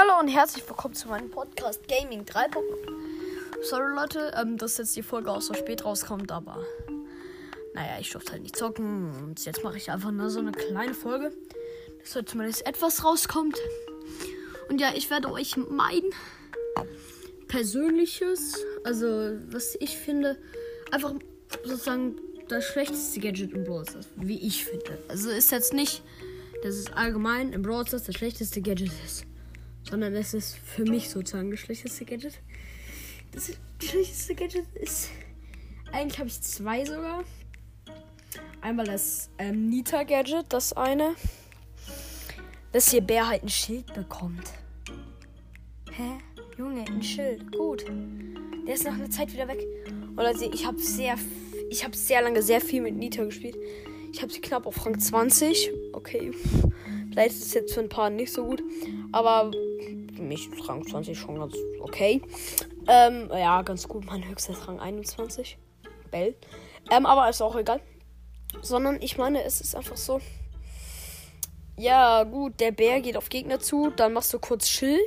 Hallo und herzlich willkommen zu meinem Podcast Gaming 3. Sorry Leute, ähm, dass jetzt die Folge auch so spät rauskommt, aber naja, ich durfte halt nicht zocken und jetzt mache ich einfach nur so eine kleine Folge, dass heute zumindest etwas rauskommt. Und ja, ich werde euch mein persönliches, also was ich finde, einfach sozusagen das schlechteste Gadget im Brawl wie ich finde. Also ist jetzt nicht, dass es allgemein im Brawl das schlechteste Gadget ist sondern es ist für mich sozusagen das schlechteste Gadget. Das schlechteste Gadget ist. Eigentlich habe ich zwei sogar. Einmal das ähm, Nita-Gadget, das eine. Dass hier Bär halt ein Schild bekommt. Hä? Junge, ein Schild. Gut. Der ist nach einer Zeit wieder weg. Und also ich habe sehr, ich habe sehr lange sehr viel mit Nita gespielt. Ich habe sie knapp auf Rang 20. Okay. Vielleicht ist es jetzt für ein paar nicht so gut. Aber für mich ist Rang 20 schon ganz okay. Ähm, ja, ganz gut. Mein höchster ist Rang 21. Bell. Ähm, aber ist auch egal. Sondern ich meine, es ist einfach so. Ja, gut, der Bär geht auf Gegner zu, dann machst du kurz Schild.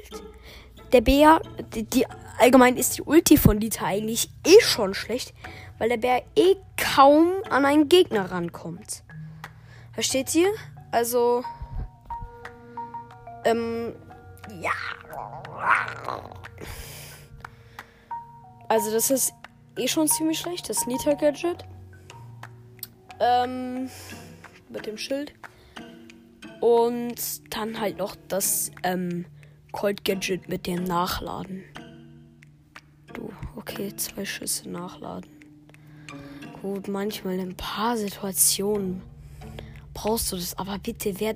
Der Bär, die, die allgemein ist die Ulti von Dieter eigentlich eh schon schlecht, weil der Bär eh kaum an einen Gegner rankommt. Versteht ihr? Also, ähm, ja. Also das ist eh schon ziemlich schlecht, das Nita Gadget. Ähm, mit dem Schild. Und dann halt noch das ähm, Cold Gadget mit dem Nachladen. Du, okay, zwei Schüsse nachladen. Gut, manchmal in ein paar Situationen brauchst du das, aber bitte, wer,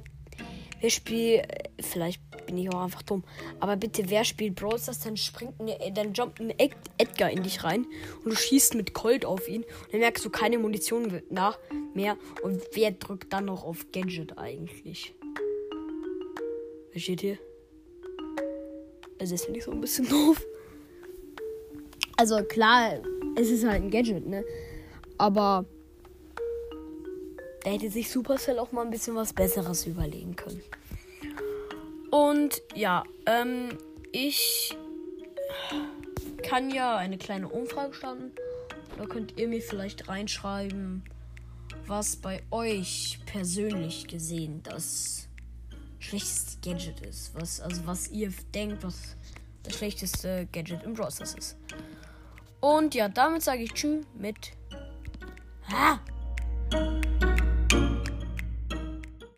wer spielt, vielleicht bin ich auch einfach dumm. Aber bitte, wer spielt Brawl Stars, dann springt, ne, dann jumpt ein Ed Edgar in dich rein und du schießt mit Colt auf ihn und dann merkst du, keine Munition nach mehr und wer drückt dann noch auf Gadget eigentlich? Wer steht hier? Also ist finde ich so ein bisschen doof. Also klar, es ist halt ein Gadget, ne? Aber da hätte sich Supercell auch mal ein bisschen was Besseres überlegen können. Und ja, ähm, ich kann ja eine kleine Umfrage starten. Da könnt ihr mir vielleicht reinschreiben, was bei euch persönlich gesehen das schlechteste Gadget ist. Was, also was ihr denkt, was das schlechteste Gadget im Browser ist. Und ja, damit sage ich Tschüss mit. Ah!